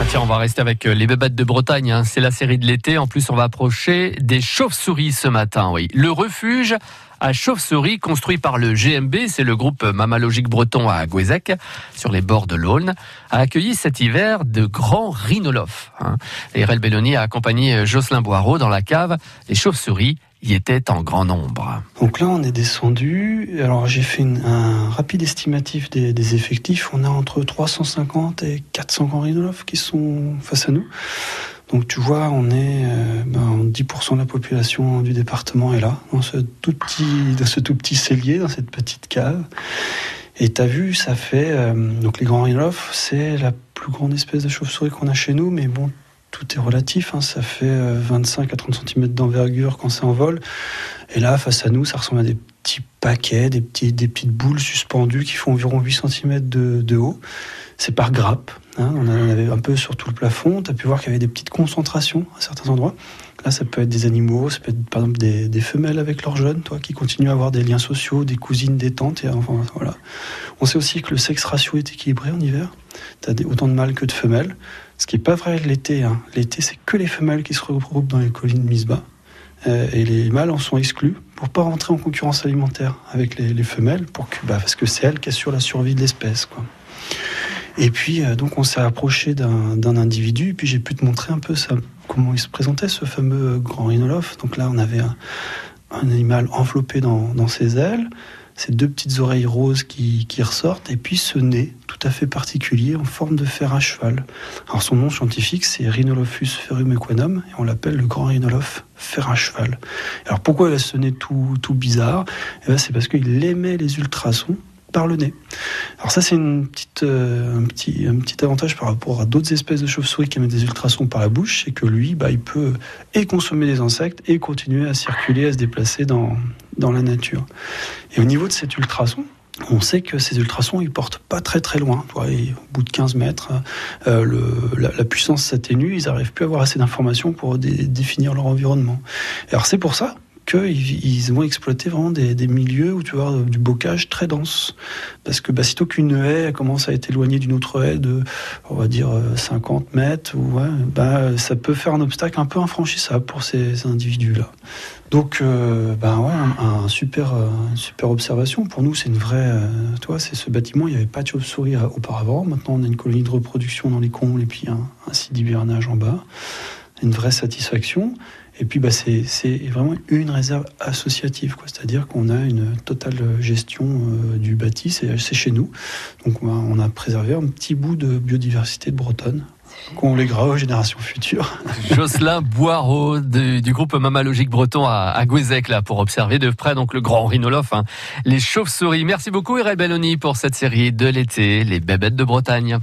Ah tiens, on va rester avec euh, les bébêtes de Bretagne. hein. C'est la série de l'été. En plus, on va approcher des chauves-souris ce matin. Oui, le refuge à chauves-souris construit par le GMB, c'est le groupe mammalogique breton à Gouézec, sur les bords de l'Aulne, a accueilli cet hiver de grands rhinolophes. Hein. Belloni a accompagné Jocelyn Boireau dans la cave. Les chauves-souris y étaient en grand nombre. Donc là, on est descendu. Alors, j'ai fait un rapide estimatif des, effectifs. On a entre 350 et 400 grands rhinolophes qui sont face à nous. Donc, tu vois, on est euh, ben, 10% de la population du département est là, dans ce tout petit, dans ce tout petit cellier, dans cette petite cave. Et t'as vu, ça fait euh, donc les grands rhinolophes, c'est la plus grande espèce de chauve-souris qu'on a chez nous, mais bon, tout est relatif. hein. Ça fait euh, 25 à 30 cm d'envergure quand c'est en vol. Et là, face à nous, ça ressemble à des petits paquets, des, petites boules suspendues qui font environ 8 cm de, haut. C'est par grappe. hein. On en avait un peu sur tout le plafond. Tu as pu voir qu'il y avait des petites concentrations à certains endroits. Là, ça peut être des animaux, ça peut être par exemple des, femelles avec leurs jeunes, toi, qui continuent à avoir des liens sociaux, des cousines, des tantes. Et enfin, voilà. On sait aussi que le sexe ratio est équilibré en hiver. Tu as autant de mâles que de femelles. Ce qui n'est pas vrai l'été. hein. L'été, c'est que les femelles qui se regroupent dans les collines. Euh, et les mâles en sont exclus pour pas rentrer en concurrence alimentaire avec les, les femelles, pour que, bah, parce que c'est elles qui assurent la survie de l'espèce. quoi. Et puis, euh, donc, on s'est approché d'un individu, et puis j'ai pu te montrer un peu ça, comment il se présentait, ce fameux grand rhinolophe. Donc là, on avait un, animal enveloppé dans, ses ailes, ces deux petites oreilles roses qui, qui ressortent, et puis ce nez tout à fait particulier en forme de fer à cheval. Alors son nom scientifique c'est Rhinolophus ferrum equanum et on l'appelle le grand rhinolophe fer à cheval. Alors pourquoi il a ce nez tout, tout bizarre? Eh ben, C'est parce qu'il aimait les ultrasons par le nez. Alors ça c'est une petite, euh, un, petit, un petit avantage par rapport à d'autres espèces de chauves-souris qui émettent des ultrasons par la bouche, c'est que lui bah, il peut et consommer des insectes et continuer à circuler, à se déplacer dans, dans la nature. Et au niveau de cet ultrason, on sait que ces ultrasons, ils portent pas très très loin. Et au bout de 15 mètres, euh, le, la, puissance s'atténue, ils n'arrivent plus à avoir assez d'informations pour dé- définir leur environnement. Et alors c'est pour ça ils vont exploiter vraiment des, milieux où tu avoir du bocage très dense. Parce que bah, sitôt qu'une haie commence à être éloignée d'une autre haie de, on va dire, euh, 50 mètres, ou, ouais, bah, ça peut faire un obstacle un peu infranchissable pour ces individus-là. Donc, euh, ben ouais, un, super, euh, super observation. Pour nous, c'est une vraie. Euh, toi, c'est ce bâtiment. Il n'y avait pas de chauve-souris euh, auparavant. Maintenant, on a une colonie de reproduction dans les combles et puis un, un site d'hibernage en bas. Une vraie satisfaction. Et puis, bah, c'est vraiment une réserve associative. C'est-à-dire qu'on a une totale gestion euh, du bâti. C'est chez nous. Donc, on a, préservé un petit bout de biodiversité de Bretonne qu'on lèguera aux générations futures. Jocelyn Boireau de- du groupe mammalogique breton à, à là pour observer de près donc le grand rhinolophe, hein, les chauves-souris. Merci beaucoup Irel Belloni pour cette série de l'été, les bébêtes de Bretagne.